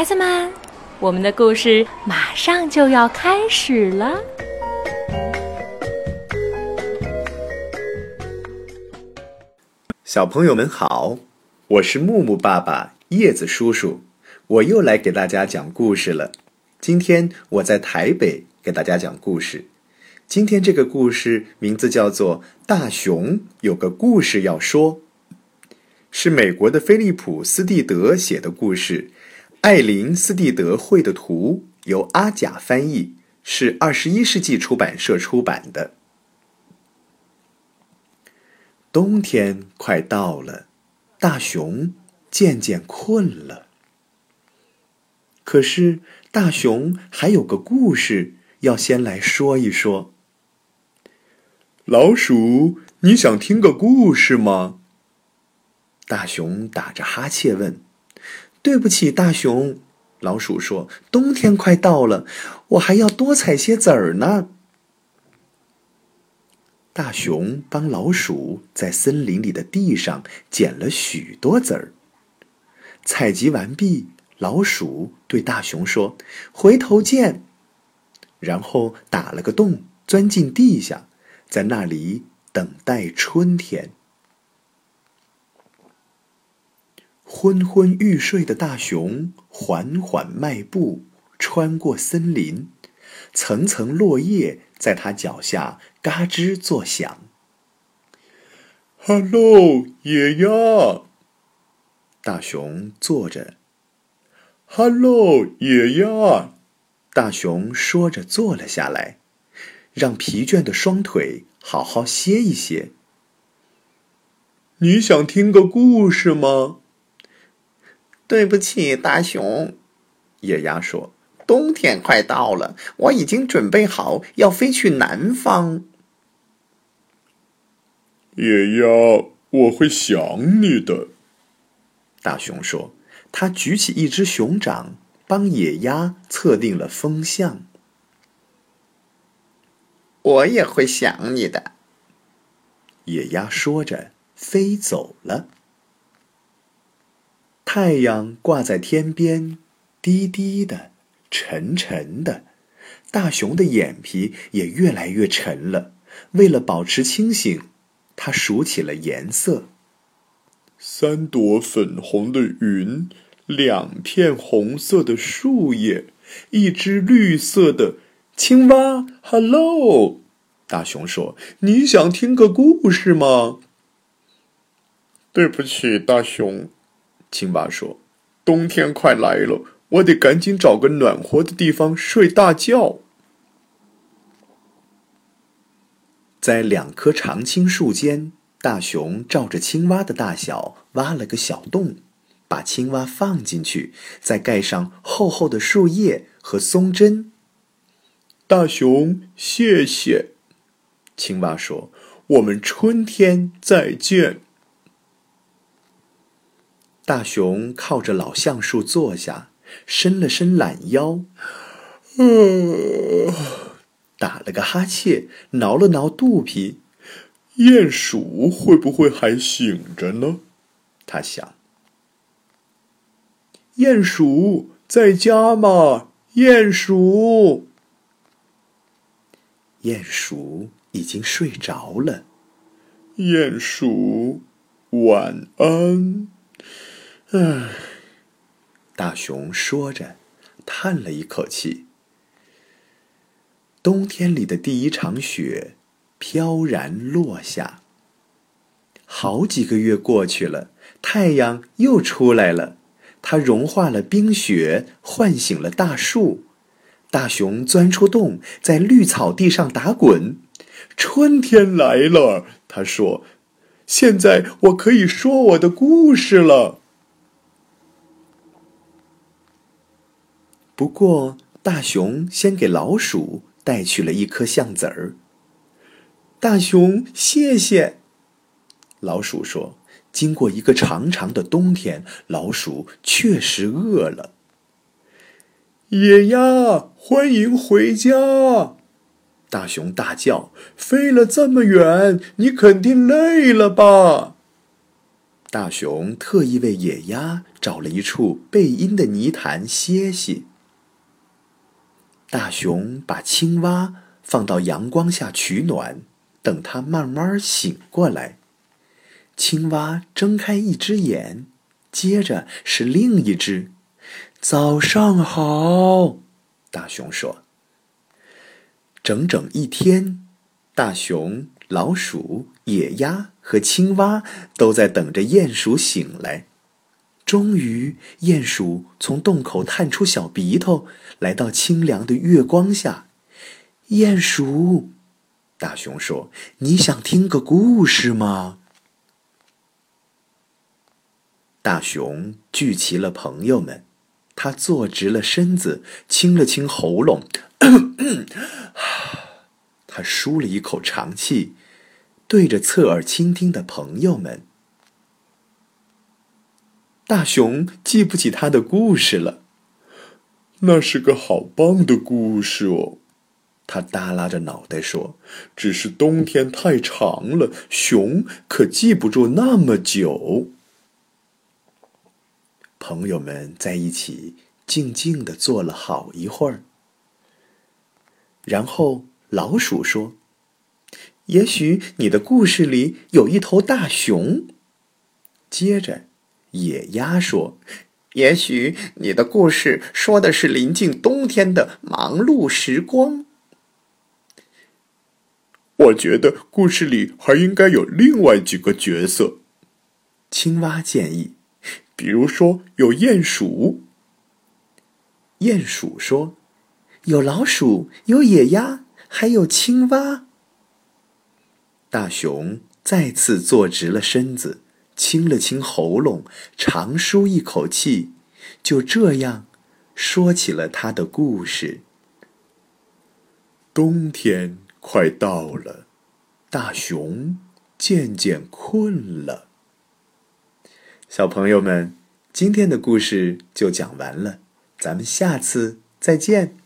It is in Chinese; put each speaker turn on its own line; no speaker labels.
孩子们，我们的故事马上就要开始了。
小朋友们好，我是木木爸爸、叶子叔叔，我又来给大家讲故事了。今天我在台北给大家讲故事。今天这个故事名字叫做《大熊有个故事要说》，是美国的菲利普·斯蒂德写的故事，艾琳·斯蒂德绘的图，由阿甲翻译，是二十一世纪出版社出版的。冬天快到了，大熊渐渐困了。可是大熊还有个故事要先来说一说。老鼠，你想听个故事吗？大熊打着哈欠问。“对不起，大熊。”老鼠说，“冬天快到了，我还要多采些籽儿呢。”大熊帮老鼠在森林里的地上捡了许多籽儿。采集完毕，老鼠对大熊说：“回头见。”然后打了个洞，钻进地下。在那里等待春天。昏昏欲睡的大熊缓缓迈步，穿过森林，层层落叶在他脚下嘎吱作响。“Hello，野鸭。”大熊坐着。“Hello，野鸭。”大熊说着坐了下来。让疲倦的双腿好好歇一歇。你想听个故事吗？对不起，大熊，野鸭说：“冬天快到了，我已经准备好要飞去南方。”野鸭，我会想你的。大熊说：“他举起一只熊掌，帮野鸭测定了风向。”我也会想你的。野鸭说着，飞走了。太阳挂在天边，低低的，沉沉的。大熊的眼皮也越来越沉了。为了保持清醒，他数起了颜色：三朵粉红的云，两片红色的树叶，一只绿色的。青蛙，Hello，大熊说：“你想听个故事吗？”对不起，大熊，青蛙说：“冬天快来了，我得赶紧找个暖和的地方睡大觉。”在两棵常青树间，大熊照着青蛙的大小挖了个小洞，把青蛙放进去，再盖上厚厚的树叶和松针。大熊，谢谢。青蛙说：“我们春天再见。”大熊靠着老橡树坐下，伸了伸懒腰，呃，打了个哈欠，挠了挠肚皮。鼹鼠会不会还醒着呢？他想。鼹鼠在家吗？鼹鼠。鼹鼠已经睡着了。鼹鼠，晚安。唉，大熊说着，叹了一口气。冬天里的第一场雪飘然落下。好几个月过去了，太阳又出来了，它融化了冰雪，唤醒了大树。大熊钻出洞，在绿草地上打滚。春天来了，他说：“现在我可以说我的故事了。”不过，大熊先给老鼠带去了一颗橡子儿。大熊，谢谢。老鼠说：“经过一个长长的冬天，老鼠确实饿了。”野鸭，欢迎回家！大熊大叫：“飞了这么远，你肯定累了吧？”大熊特意为野鸭找了一处背阴的泥潭歇息。大熊把青蛙放到阳光下取暖，等它慢慢醒过来。青蛙睁开一只眼，接着是另一只。早上好，大熊说。整整一天，大熊、老鼠、野鸭和青蛙都在等着鼹鼠醒来。终于，鼹鼠从洞口探出小鼻头，来到清凉的月光下。鼹鼠，大熊说：“你想听个故事吗？”大熊聚齐了朋友们，他坐直了身子，清了清喉咙。他舒了一口长气，对着侧耳倾听的朋友们。大熊记不起他的故事了。
那是个好棒的故事哦，
他耷拉着脑袋说：“
只是冬天太长了，熊可记不住那么久。”
朋友们在一起静静的坐了好一会儿。然后老鼠说：“也许你的故事里有一头大熊。”接着，野鸭说：“也许你的故事说的是临近冬天的忙碌时光。”
我觉得故事里还应该有另外几个角色。
青蛙建议：“
比如说有鼹鼠。”
鼹鼠说。有老鼠，有野鸭，还有青蛙。大熊再次坐直了身子，清了清喉咙，长舒一口气，就这样说起了他的故事。
冬天快到了，大熊渐渐困了。
小朋友们，今天的故事就讲完了，咱们下次再见。